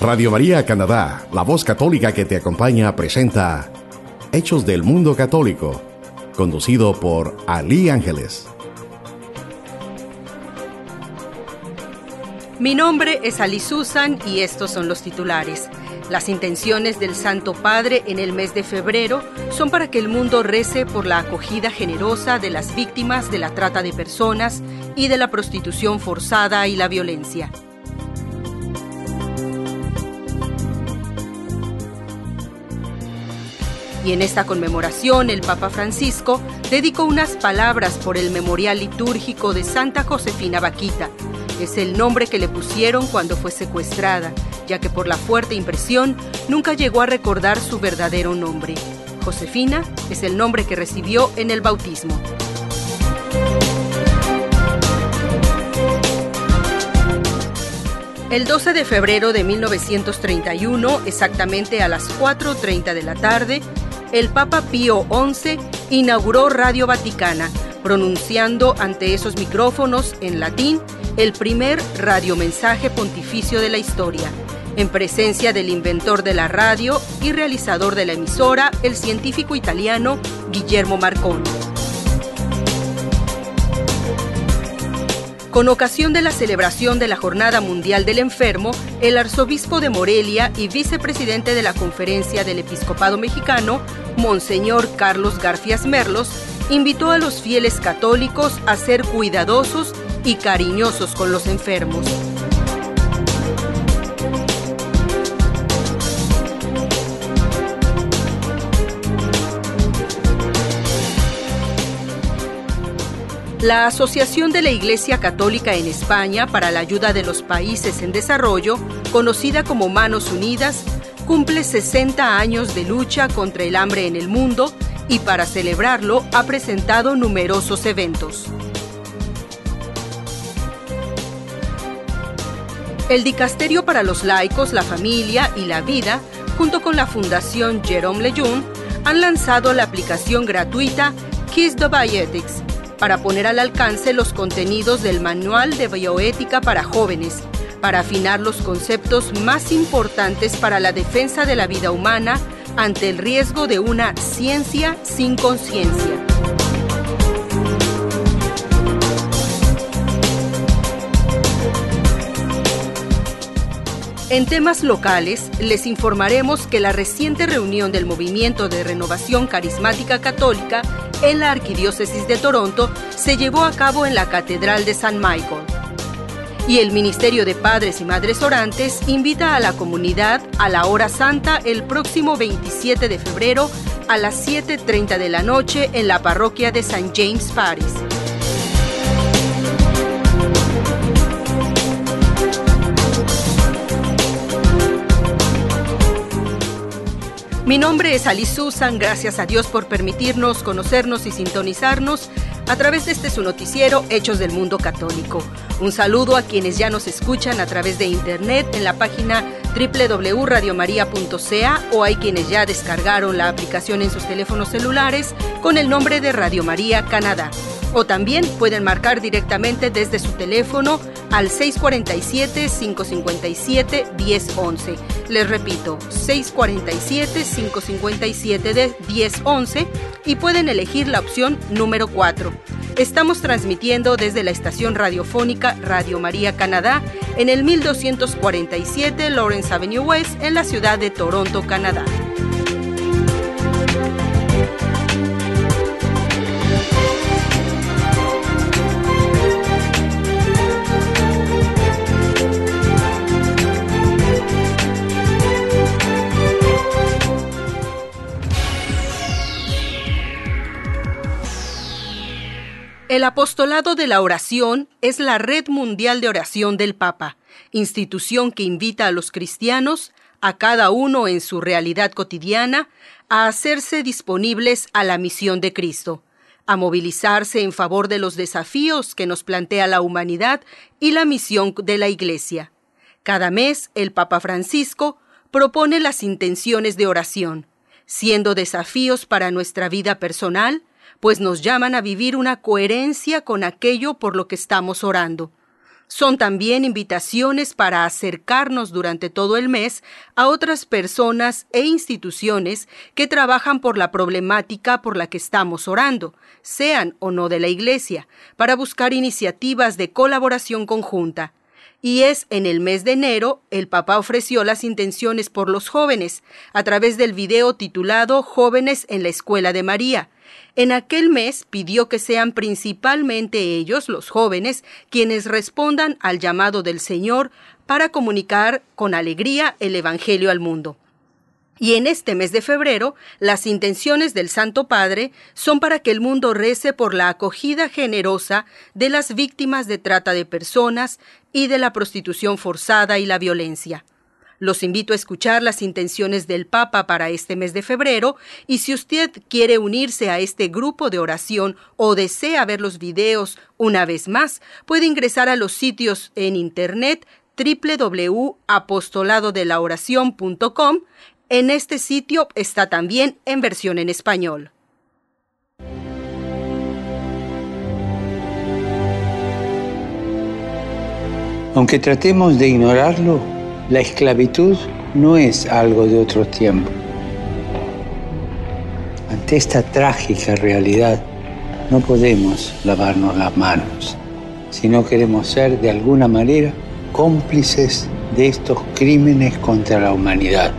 Radio María Canadá, la voz católica que te acompaña, presenta Hechos del Mundo Católico, conducido por Ali Ángeles. Mi nombre es Ali Susan y estos son los titulares. Las intenciones del Santo Padre en el mes de febrero son para que el mundo rece por la acogida generosa de las víctimas de la trata de personas y de la prostitución forzada y la violencia. Y en esta conmemoración el Papa Francisco dedicó unas palabras por el memorial litúrgico de Santa Josefina Vaquita. Es el nombre que le pusieron cuando fue secuestrada, ya que por la fuerte impresión nunca llegó a recordar su verdadero nombre. Josefina es el nombre que recibió en el bautismo. El 12 de febrero de 1931, exactamente a las 4.30 de la tarde, el Papa Pío XI inauguró Radio Vaticana, pronunciando ante esos micrófonos en latín el primer radiomensaje pontificio de la historia, en presencia del inventor de la radio y realizador de la emisora, el científico italiano Guillermo Marconi. Con ocasión de la celebración de la Jornada Mundial del Enfermo, el arzobispo de Morelia y vicepresidente de la Conferencia del Episcopado Mexicano, Monseñor Carlos Garfias Merlos, invitó a los fieles católicos a ser cuidadosos y cariñosos con los enfermos. La Asociación de la Iglesia Católica en España para la Ayuda de los Países en Desarrollo, conocida como Manos Unidas, cumple 60 años de lucha contra el hambre en el mundo y para celebrarlo ha presentado numerosos eventos. El Dicasterio para los Laicos, la Familia y la Vida, junto con la Fundación Jerome Lejeune, han lanzado la aplicación gratuita Kiss the Bioethics para poner al alcance los contenidos del Manual de Bioética para Jóvenes, para afinar los conceptos más importantes para la defensa de la vida humana ante el riesgo de una ciencia sin conciencia. En temas locales, les informaremos que la reciente reunión del Movimiento de Renovación Carismática Católica en la Arquidiócesis de Toronto se llevó a cabo en la Catedral de San Michael. Y el Ministerio de Padres y Madres Orantes invita a la comunidad a la hora santa el próximo 27 de febrero a las 7.30 de la noche en la parroquia de St. James Paris. Mi nombre es Ali Susan, gracias a Dios por permitirnos conocernos y sintonizarnos a través de este su noticiero Hechos del Mundo Católico. Un saludo a quienes ya nos escuchan a través de internet en la página www.radiomaria.ca o hay quienes ya descargaron la aplicación en sus teléfonos celulares con el nombre de Radio María Canadá. O también pueden marcar directamente desde su teléfono al 647-557-1011. Les repito, 647-557-1011 y pueden elegir la opción número 4. Estamos transmitiendo desde la estación radiofónica Radio María Canadá en el 1247 Lawrence Avenue West en la ciudad de Toronto, Canadá. El apostolado de la oración es la red mundial de oración del Papa, institución que invita a los cristianos, a cada uno en su realidad cotidiana, a hacerse disponibles a la misión de Cristo, a movilizarse en favor de los desafíos que nos plantea la humanidad y la misión de la Iglesia. Cada mes, el Papa Francisco propone las intenciones de oración, siendo desafíos para nuestra vida personal, pues nos llaman a vivir una coherencia con aquello por lo que estamos orando. Son también invitaciones para acercarnos durante todo el mes a otras personas e instituciones que trabajan por la problemática por la que estamos orando, sean o no de la Iglesia, para buscar iniciativas de colaboración conjunta. Y es en el mes de enero, el Papa ofreció las intenciones por los jóvenes, a través del video titulado Jóvenes en la Escuela de María, en aquel mes pidió que sean principalmente ellos, los jóvenes, quienes respondan al llamado del Señor para comunicar con alegría el Evangelio al mundo. Y en este mes de febrero, las intenciones del Santo Padre son para que el mundo rece por la acogida generosa de las víctimas de trata de personas y de la prostitución forzada y la violencia. Los invito a escuchar las intenciones del Papa para este mes de febrero y si usted quiere unirse a este grupo de oración o desea ver los videos una vez más, puede ingresar a los sitios en internet www.apostoladodelaoracion.com. En este sitio está también en versión en español. Aunque tratemos de ignorarlo, la esclavitud no es algo de otro tiempo. Ante esta trágica realidad, no podemos lavarnos las manos si no queremos ser de alguna manera cómplices de estos crímenes contra la humanidad.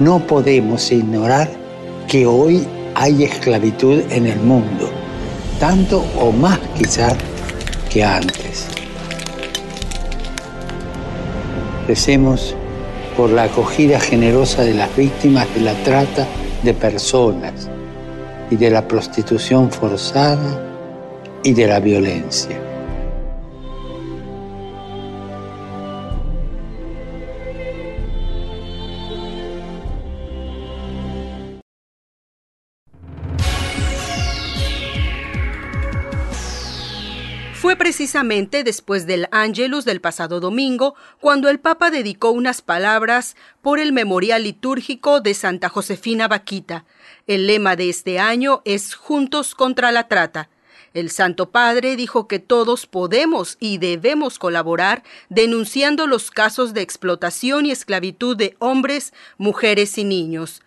No podemos ignorar que hoy hay esclavitud en el mundo, tanto o más quizás que antes. Recemos por la acogida generosa de las víctimas de la trata de personas y de la prostitución forzada y de la violencia. Después del Angelus del pasado domingo cuando el Papa dedicó unas palabras por el memorial litúrgico de Santa Josefina Vaquita. El lema de este año es Juntos contra la Trata. El Santo Padre dijo que todos podemos y debemos colaborar denunciando los casos de explotación y esclavitud de hombres, mujeres y niños.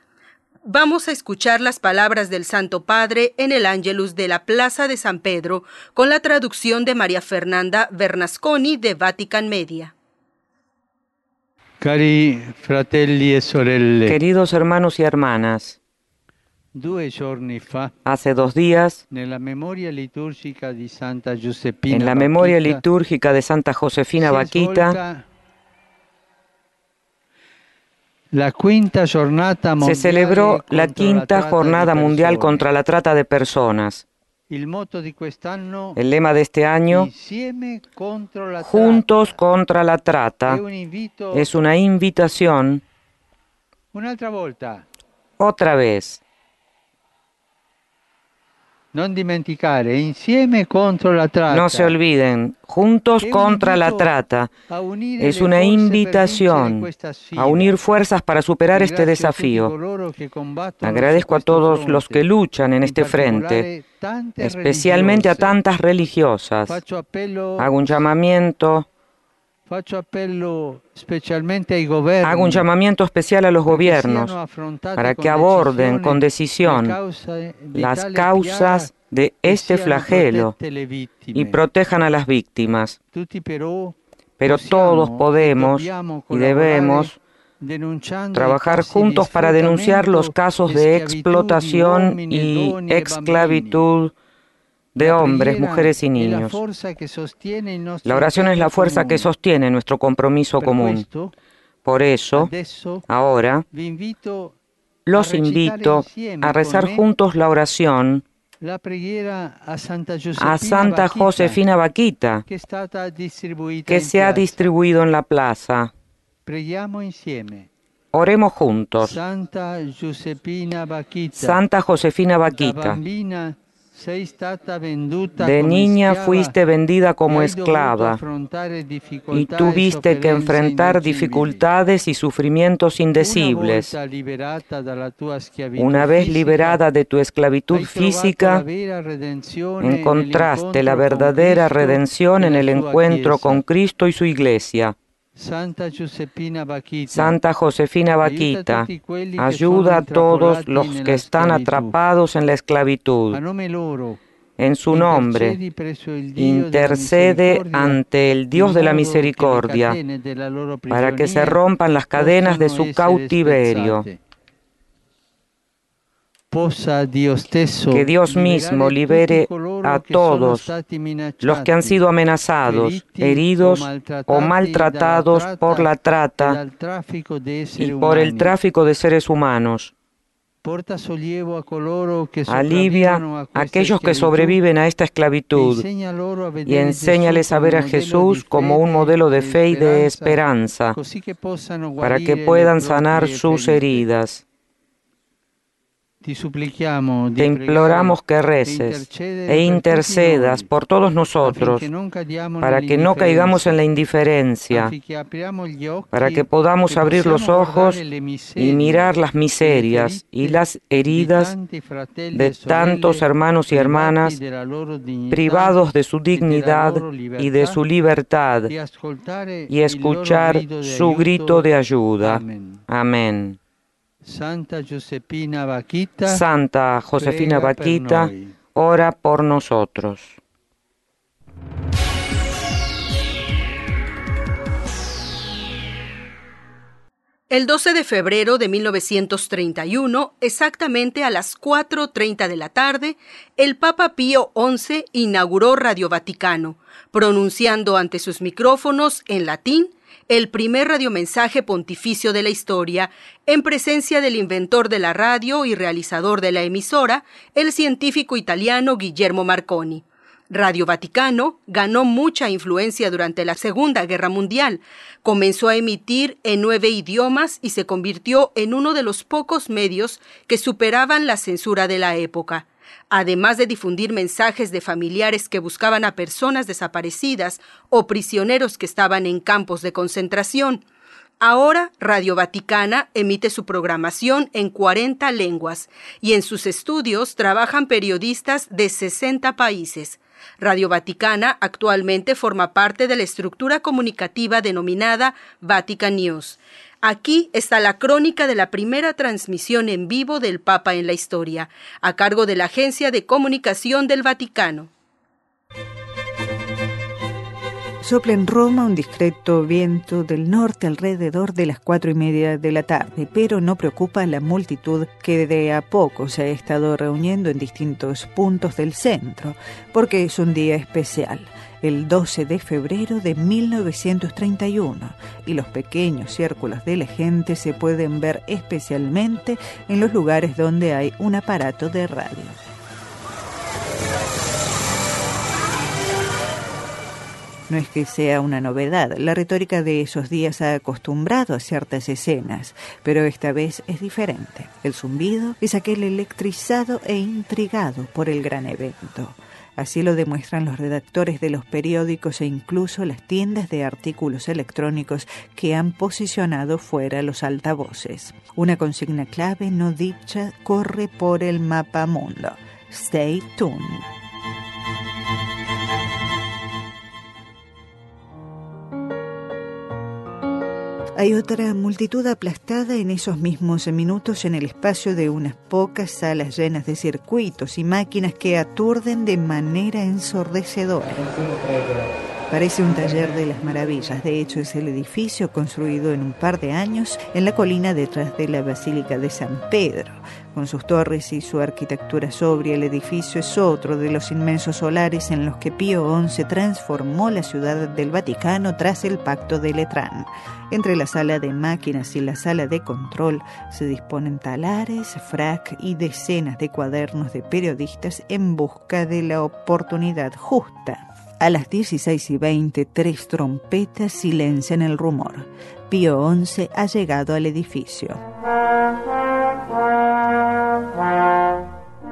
Vamos a escuchar las palabras del Santo Padre en el Ángelus de la Plaza de San Pedro con la traducción de María Fernanda Bernasconi de Vatican Media. Cari fratelli e sorelle. Queridos hermanos y hermanas, hace dos días, en la memoria litúrgica de Santa Josefina Vaquita, se celebró la quinta jornada mundial contra la trata de personas. El lema de este año, Juntos contra la trata, es una invitación. Otra vez no se olviden, juntos contra la trata. Es una invitación a unir fuerzas para superar este desafío. Agradezco a todos los que luchan en este frente, especialmente a tantas religiosas. Hago un llamamiento Hago un llamamiento especial a los gobiernos para que aborden con decisión las causas de este flagelo y protejan a las víctimas. Pero todos podemos y debemos trabajar juntos para denunciar los casos de explotación y esclavitud de hombres, mujeres y niños. La oración es la fuerza que sostiene nuestro compromiso común. Por eso, ahora, los invito a rezar juntos la oración a Santa Josefina Vaquita, que se ha distribuido en la plaza. Oremos juntos. Santa Josefina Vaquita De niña fuiste vendida como esclava y tuviste que enfrentar dificultades y sufrimientos indecibles. Una vez liberada de tu esclavitud física, encontraste la verdadera redención en el encuentro con Cristo y su iglesia. Santa Josefina Vaquita, ayuda a todos los que están atrapados en la esclavitud. En su nombre, intercede ante el Dios de la misericordia para que se rompan las cadenas de su cautiverio que Dios mismo libere a todos los que han sido amenazados, heridos o maltratados por la trata y por el tráfico de seres humanos. Alivia a aquellos que sobreviven a esta esclavitud y enséñales a ver a Jesús como un modelo de fe y de esperanza. para que puedan sanar sus heridas. Te imploramos que reces e intercedas por todos nosotros para que no caigamos en la indiferencia, para que podamos abrir los ojos y mirar las miserias y las heridas de tantos hermanos y hermanas privados de su dignidad y de su libertad y escuchar su grito de ayuda. Amén. Santa Josefina Vaquita, Santa Josefina Vaquita, ora por nosotros. El 12 de febrero de 1931, exactamente a las 4.30 de la tarde, el Papa Pío XI inauguró Radio Vaticano, pronunciando ante sus micrófonos en latín el primer radiomensaje pontificio de la historia, en presencia del inventor de la radio y realizador de la emisora, el científico italiano Guillermo Marconi. Radio Vaticano ganó mucha influencia durante la Segunda Guerra Mundial. Comenzó a emitir en nueve idiomas y se convirtió en uno de los pocos medios que superaban la censura de la época además de difundir mensajes de familiares que buscaban a personas desaparecidas o prisioneros que estaban en campos de concentración. Ahora Radio Vaticana emite su programación en 40 lenguas y en sus estudios trabajan periodistas de 60 países. Radio Vaticana actualmente forma parte de la estructura comunicativa denominada Vatican News. Aquí está la crónica de la primera transmisión en vivo del Papa en la historia, a cargo de la Agencia de Comunicación del Vaticano. Sopla en Roma un discreto viento del norte alrededor de las cuatro y media de la tarde, pero no preocupa a la multitud que de a poco se ha estado reuniendo en distintos puntos del centro, porque es un día especial el 12 de febrero de 1931 y los pequeños círculos de la gente se pueden ver especialmente en los lugares donde hay un aparato de radio. No es que sea una novedad, la retórica de esos días ha acostumbrado a ciertas escenas, pero esta vez es diferente. El zumbido es aquel electrizado e intrigado por el gran evento. Así lo demuestran los redactores de los periódicos e incluso las tiendas de artículos electrónicos que han posicionado fuera los altavoces. Una consigna clave no dicha corre por el mapa mundo. Stay tuned. Hay otra multitud aplastada en esos mismos minutos en el espacio de unas pocas salas llenas de circuitos y máquinas que aturden de manera ensordecedora. Parece un taller de las maravillas. De hecho, es el edificio construido en un par de años en la colina detrás de la Basílica de San Pedro. Con sus torres y su arquitectura sobria, el edificio es otro de los inmensos solares en los que Pío XI transformó la ciudad del Vaticano tras el Pacto de Letrán. Entre la sala de máquinas y la sala de control se disponen talares, frac y decenas de cuadernos de periodistas en busca de la oportunidad justa a las 16 y 20, tres trompetas silencian el rumor. Pío XI ha llegado al edificio.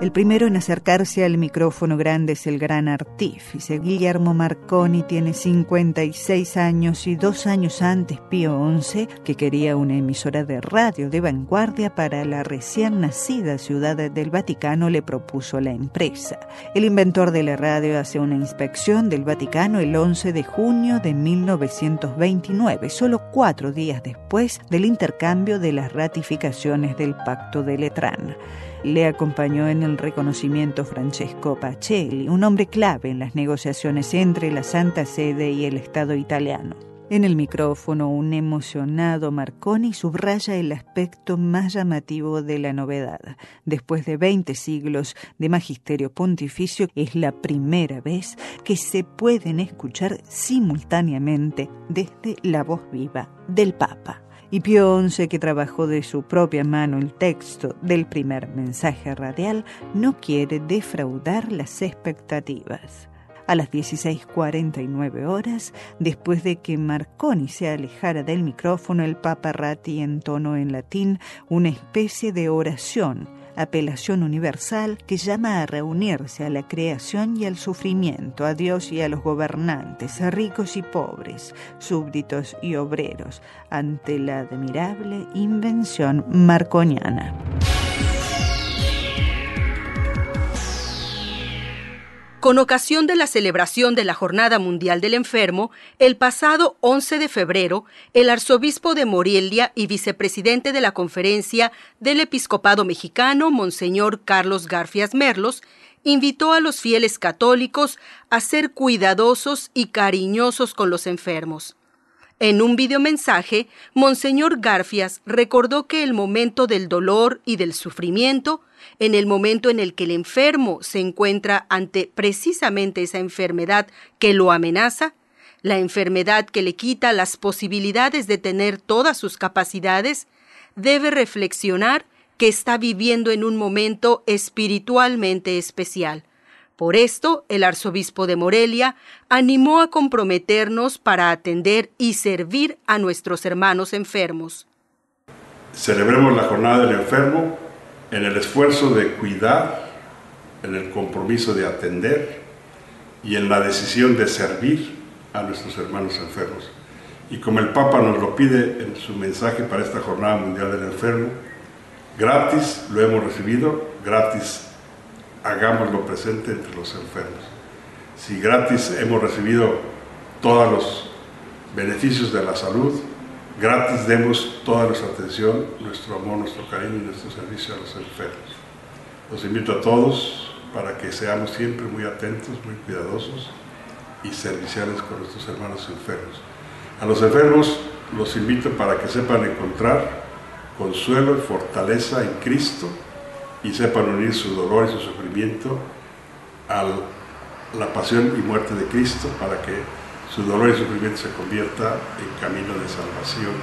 El primero en acercarse al micrófono grande es el gran artífice. Guillermo Marconi tiene 56 años y dos años antes Pío XI, que quería una emisora de radio de vanguardia para la recién nacida ciudad del Vaticano, le propuso la empresa. El inventor de la radio hace una inspección del Vaticano el 11 de junio de 1929, solo cuatro días después del intercambio de las ratificaciones del Pacto de Letrán. Le acompañó en el reconocimiento Francesco Pacelli, un hombre clave en las negociaciones entre la Santa Sede y el Estado italiano. En el micrófono, un emocionado Marconi subraya el aspecto más llamativo de la novedad. Después de 20 siglos de magisterio pontificio, es la primera vez que se pueden escuchar simultáneamente desde la voz viva del Papa y Pío XI, que trabajó de su propia mano el texto del primer mensaje radial, no quiere defraudar las expectativas. A las 16.49 horas, después de que Marconi se alejara del micrófono, el Papa Ratti entonó en latín una especie de oración apelación universal que llama a reunirse a la creación y al sufrimiento, a Dios y a los gobernantes, a ricos y pobres, súbditos y obreros, ante la admirable invención marconiana. Con ocasión de la celebración de la Jornada Mundial del Enfermo, el pasado 11 de febrero, el arzobispo de Morelia y vicepresidente de la Conferencia del Episcopado Mexicano, Monseñor Carlos Garfias Merlos, invitó a los fieles católicos a ser cuidadosos y cariñosos con los enfermos. En un videomensaje, Monseñor Garfias recordó que el momento del dolor y del sufrimiento en el momento en el que el enfermo se encuentra ante precisamente esa enfermedad que lo amenaza, la enfermedad que le quita las posibilidades de tener todas sus capacidades, debe reflexionar que está viviendo en un momento espiritualmente especial. Por esto, el arzobispo de Morelia animó a comprometernos para atender y servir a nuestros hermanos enfermos. Celebremos la jornada del enfermo en el esfuerzo de cuidar, en el compromiso de atender y en la decisión de servir a nuestros hermanos enfermos. Y como el Papa nos lo pide en su mensaje para esta Jornada Mundial del Enfermo, gratis lo hemos recibido, gratis hagámoslo presente entre los enfermos. Si gratis hemos recibido todos los beneficios de la salud, gratis demos toda nuestra atención, nuestro amor, nuestro cariño y nuestro servicio a los enfermos. Los invito a todos para que seamos siempre muy atentos, muy cuidadosos y serviciales con nuestros hermanos enfermos. A los enfermos los invito para que sepan encontrar consuelo y fortaleza en Cristo y sepan unir su dolor y su sufrimiento a la pasión y muerte de Cristo para que su dolor y sufrimiento se convierta en camino de salvación,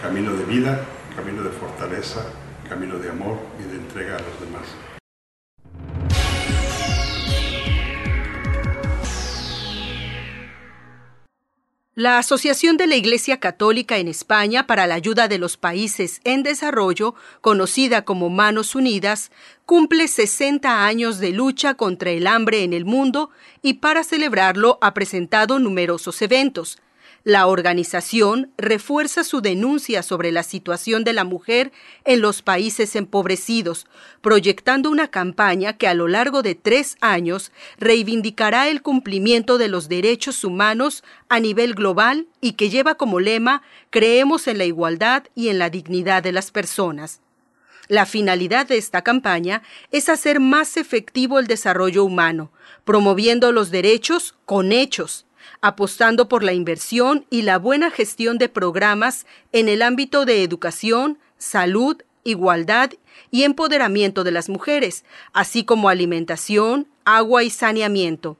camino de vida, camino de fortaleza, camino de amor y de entrega a los demás. La Asociación de la Iglesia Católica en España para la Ayuda de los Países en Desarrollo, conocida como Manos Unidas, cumple 60 años de lucha contra el hambre en el mundo y para celebrarlo ha presentado numerosos eventos. La organización refuerza su denuncia sobre la situación de la mujer en los países empobrecidos, proyectando una campaña que a lo largo de tres años reivindicará el cumplimiento de los derechos humanos a nivel global y que lleva como lema Creemos en la igualdad y en la dignidad de las personas. La finalidad de esta campaña es hacer más efectivo el desarrollo humano, promoviendo los derechos con hechos, apostando por la inversión y la buena gestión de programas en el ámbito de educación, salud, igualdad y empoderamiento de las mujeres, así como alimentación, agua y saneamiento.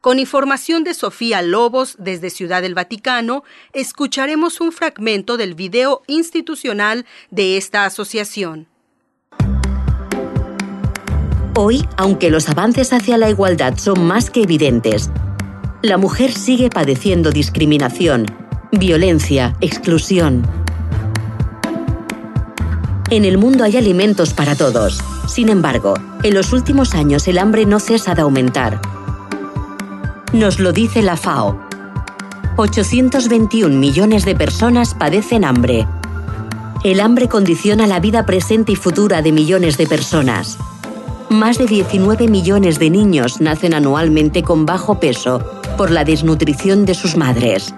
Con información de Sofía Lobos desde Ciudad del Vaticano, escucharemos un fragmento del video institucional de esta asociación. Hoy, aunque los avances hacia la igualdad son más que evidentes, la mujer sigue padeciendo discriminación, violencia, exclusión. En el mundo hay alimentos para todos, Sin embargo, en los últimos años el hambre no cesa de aumentar. Nos lo dice la FAO. 821 millones de personas padecen hambre. El hambre condiciona la vida presente y futura de millones de personas. Más de 19 millones de niños nacen anualmente con bajo peso por la desnutrición de sus madres.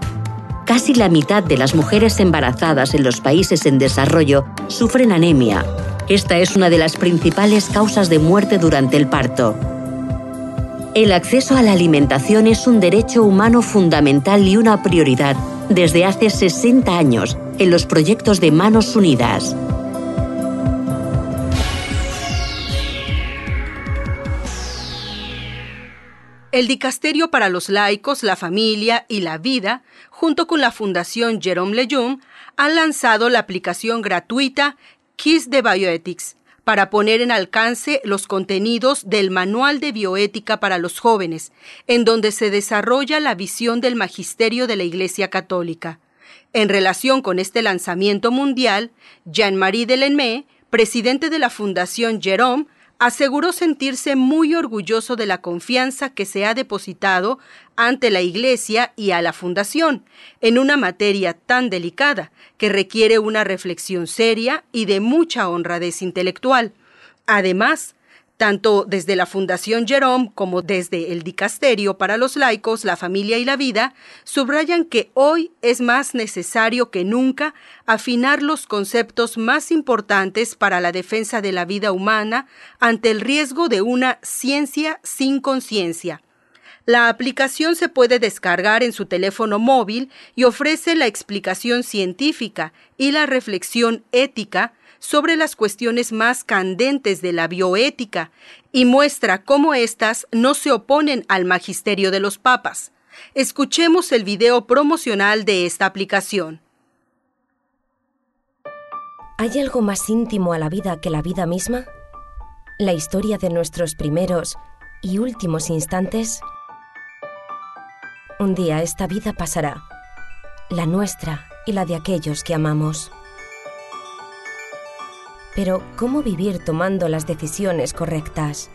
Casi la mitad de las mujeres embarazadas en los países en desarrollo sufren anemia. Esta es una de las principales causas de muerte durante el parto. El acceso a la alimentación es un derecho humano fundamental y una prioridad desde hace 60 años en los proyectos de Manos Unidas. El Dicasterio para los Laicos, la Familia y la Vida, junto con la Fundación Jerome Lejeune, han lanzado la aplicación gratuita Kiss de Bioethics para poner en alcance los contenidos del Manual de Bioética para los Jóvenes, en donde se desarrolla la visión del magisterio de la Iglesia Católica. En relación con este lanzamiento mundial, Jean-Marie Delenme, presidente de la Fundación Jerome, aseguró sentirse muy orgulloso de la confianza que se ha depositado ante la Iglesia y a la Fundación en una materia tan delicada que requiere una reflexión seria y de mucha honradez intelectual. Además, tanto desde la Fundación Jerome como desde el Dicasterio para los laicos, la familia y la vida, subrayan que hoy es más necesario que nunca afinar los conceptos más importantes para la defensa de la vida humana ante el riesgo de una ciencia sin conciencia. La aplicación se puede descargar en su teléfono móvil y ofrece la explicación científica y la reflexión ética sobre las cuestiones más candentes de la bioética y muestra cómo éstas no se oponen al magisterio de los papas. Escuchemos el video promocional de esta aplicación. ¿Hay algo más íntimo a la vida que la vida misma? ¿La historia de nuestros primeros y últimos instantes? Un día esta vida pasará, la nuestra y la de aquellos que amamos. Pero, ¿cómo vivir tomando las decisiones correctas?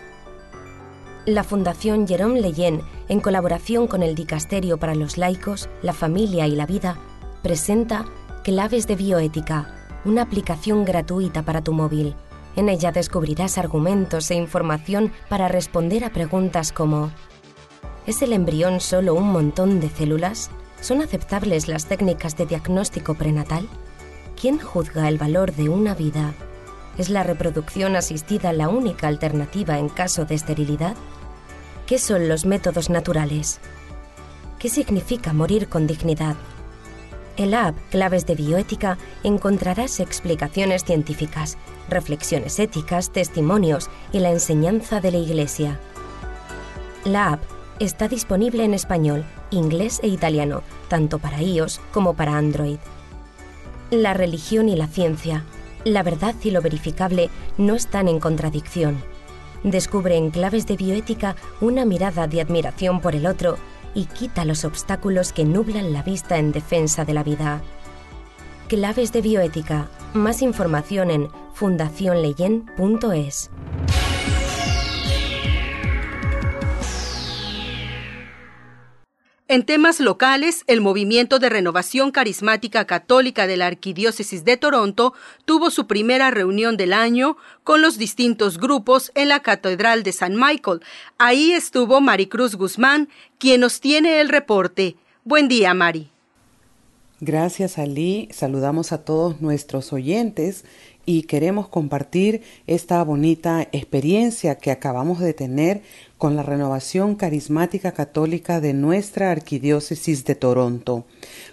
La Fundación Jerome Leyen, en colaboración con el Dicasterio para los Laicos, la Familia y la Vida, presenta Claves de Bioética, una aplicación gratuita para tu móvil. En ella descubrirás argumentos e información para responder a preguntas como ¿Es el embrión solo un montón de células? ¿Son aceptables las técnicas de diagnóstico prenatal? ¿Quién juzga el valor de una vida? ¿Es la reproducción asistida la única alternativa en caso de esterilidad? ¿Qué son los métodos naturales? ¿Qué significa morir con dignidad? En la app Claves de Bioética encontrarás explicaciones científicas, reflexiones éticas, testimonios y la enseñanza de la Iglesia. La app está disponible en español, inglés e italiano, tanto para iOS como para Android. La religión y la ciencia la verdad y lo verificable no están en contradicción. Descubre en claves de bioética una mirada de admiración por el otro y quita los obstáculos que nublan la vista en defensa de la vida. Claves de bioética. Más información en fundacionleyen.es. En temas locales, el Movimiento de Renovación Carismática Católica de la Arquidiócesis de Toronto tuvo su primera reunión del año con los distintos grupos en la Catedral de San Michael. Ahí estuvo Maricruz Guzmán, quien nos tiene el reporte. Buen día, Mari. Gracias, Ali. Saludamos a todos nuestros oyentes y queremos compartir esta bonita experiencia que acabamos de tener con la renovación carismática católica de nuestra arquidiócesis de Toronto.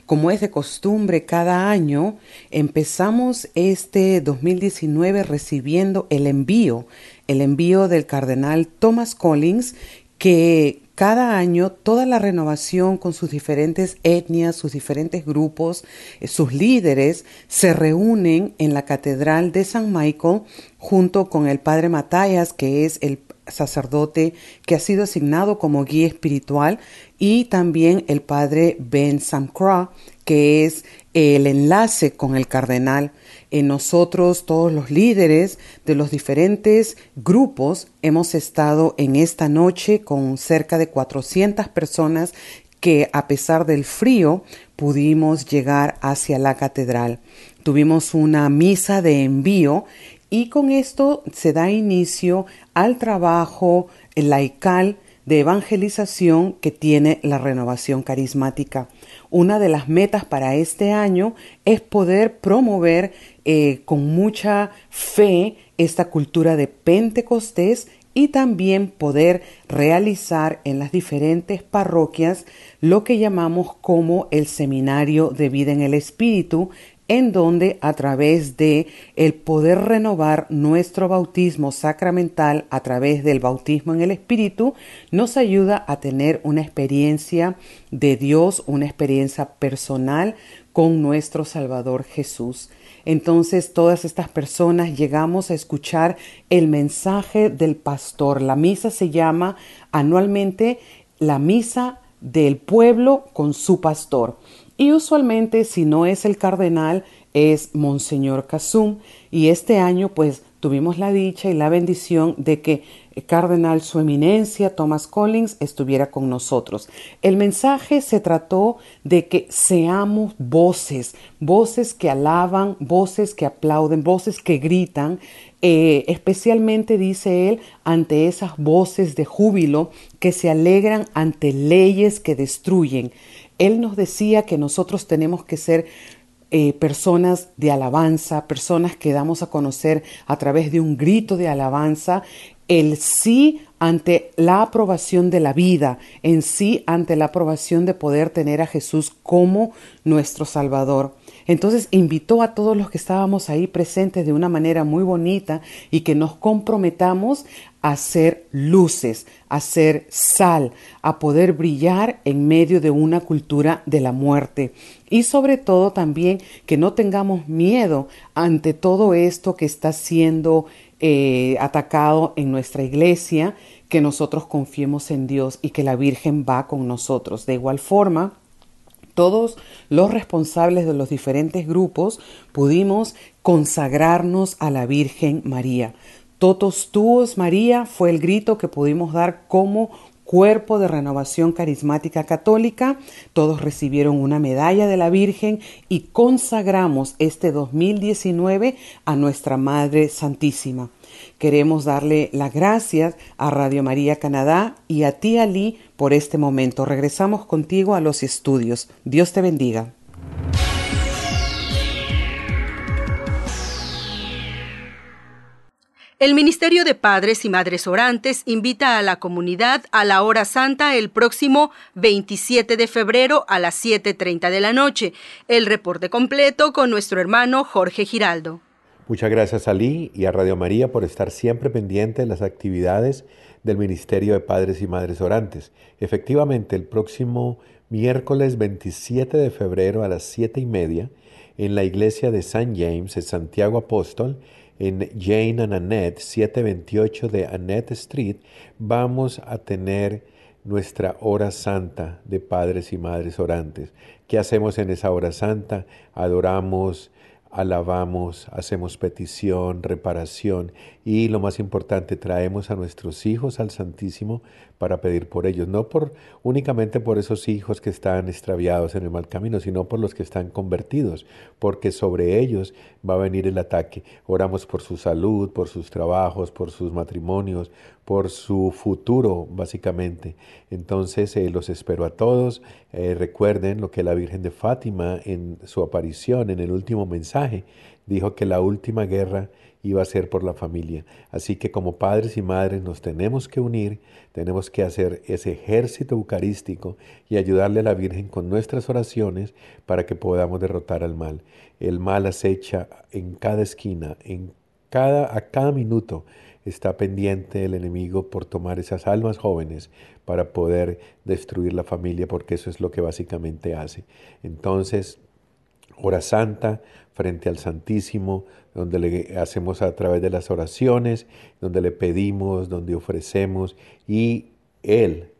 Como es de costumbre cada año, empezamos este 2019 recibiendo el envío, el envío del cardenal Thomas Collins, que cada año toda la renovación con sus diferentes etnias, sus diferentes grupos, eh, sus líderes se reúnen en la Catedral de San Michael junto con el Padre Matthias, que es el sacerdote que ha sido asignado como guía espiritual, y también el padre Ben Samcra, que es el enlace con el cardenal. En nosotros, todos los líderes de los diferentes grupos, hemos estado en esta noche con cerca de 400 personas que a pesar del frío pudimos llegar hacia la catedral. Tuvimos una misa de envío y con esto se da inicio al trabajo laical de evangelización que tiene la renovación carismática. Una de las metas para este año es poder promover eh, con mucha fe esta cultura de Pentecostés y también poder realizar en las diferentes parroquias lo que llamamos como el seminario de vida en el espíritu en donde a través de el poder renovar nuestro bautismo sacramental a través del bautismo en el espíritu nos ayuda a tener una experiencia de Dios, una experiencia personal con nuestro Salvador Jesús. Entonces todas estas personas llegamos a escuchar el mensaje del pastor. La misa se llama anualmente la misa del pueblo con su pastor. Y usualmente, si no es el cardenal, es Monseñor Casum. Y este año, pues, tuvimos la dicha y la bendición de que el cardenal su eminencia Thomas Collins estuviera con nosotros. El mensaje se trató de que seamos voces, voces que alaban, voces que aplauden, voces que gritan, eh, especialmente dice él ante esas voces de júbilo que se alegran ante leyes que destruyen. Él nos decía que nosotros tenemos que ser eh, personas de alabanza, personas que damos a conocer a través de un grito de alabanza el sí ante la aprobación de la vida, en sí ante la aprobación de poder tener a Jesús como nuestro Salvador. Entonces invitó a todos los que estábamos ahí presentes de una manera muy bonita y que nos comprometamos a ser luces, a ser sal, a poder brillar en medio de una cultura de la muerte. Y sobre todo también que no tengamos miedo ante todo esto que está siendo eh, atacado en nuestra iglesia, que nosotros confiemos en Dios y que la Virgen va con nosotros. De igual forma, todos los responsables de los diferentes grupos pudimos consagrarnos a la Virgen María. Totos tuos María fue el grito que pudimos dar como cuerpo de renovación carismática católica. Todos recibieron una medalla de la Virgen y consagramos este 2019 a nuestra Madre Santísima. Queremos darle las gracias a Radio María Canadá y a ti, Ali, por este momento. Regresamos contigo a los estudios. Dios te bendiga. El Ministerio de Padres y Madres Orantes invita a la comunidad a la hora santa el próximo 27 de febrero a las 7.30 de la noche. El reporte completo con nuestro hermano Jorge Giraldo. Muchas gracias a Lee y a Radio María por estar siempre pendiente de las actividades del Ministerio de Padres y Madres Orantes. Efectivamente, el próximo miércoles 27 de febrero a las 7 y media, en la iglesia de San James, en Santiago Apóstol, en Jane and Annette, 728 de Annette Street, vamos a tener nuestra hora santa de padres y madres orantes. ¿Qué hacemos en esa hora santa? Adoramos, alabamos, hacemos petición, reparación y lo más importante, traemos a nuestros hijos al Santísimo para pedir por ellos, no por únicamente por esos hijos que están extraviados en el mal camino, sino por los que están convertidos, porque sobre ellos va a venir el ataque. Oramos por su salud, por sus trabajos, por sus matrimonios, por su futuro, básicamente. Entonces eh, los espero a todos. Eh, recuerden lo que la Virgen de Fátima en su aparición, en el último mensaje, dijo que la última guerra iba a ser por la familia. Así que como padres y madres nos tenemos que unir, tenemos que hacer ese ejército eucarístico y ayudarle a la Virgen con nuestras oraciones para que podamos derrotar al mal. El mal acecha en cada esquina, en cada, a cada minuto está pendiente el enemigo por tomar esas almas jóvenes para poder destruir la familia, porque eso es lo que básicamente hace. Entonces, hora santa frente al Santísimo, donde le hacemos a través de las oraciones, donde le pedimos, donde ofrecemos y Él,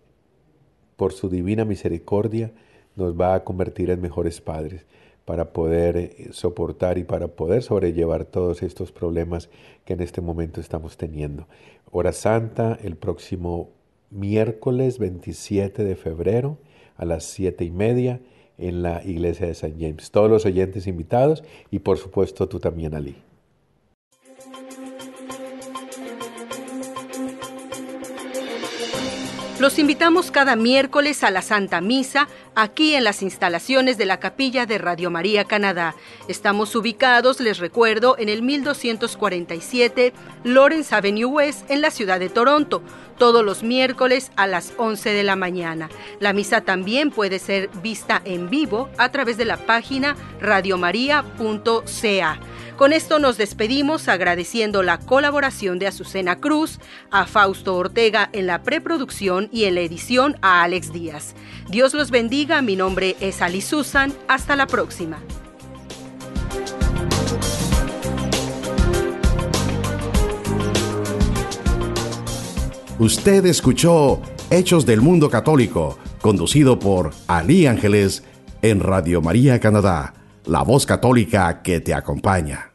por su divina misericordia, nos va a convertir en mejores padres para poder eh, soportar y para poder sobrellevar todos estos problemas que en este momento estamos teniendo. Hora Santa el próximo miércoles 27 de febrero a las siete y media en la iglesia de San James. Todos los oyentes invitados y por supuesto tú también, Ali. Los invitamos cada miércoles a la Santa Misa aquí en las instalaciones de la capilla de Radio María Canadá. Estamos ubicados, les recuerdo, en el 1247 Lawrence Avenue West en la ciudad de Toronto, todos los miércoles a las 11 de la mañana. La misa también puede ser vista en vivo a través de la página radiomaria.ca. Con esto nos despedimos agradeciendo la colaboración de Azucena Cruz, a Fausto Ortega en la preproducción y en la edición a Alex Díaz. Dios los bendiga, mi nombre es Ali Susan, hasta la próxima. Usted escuchó Hechos del Mundo Católico, conducido por Ali Ángeles en Radio María Canadá, la voz católica que te acompaña.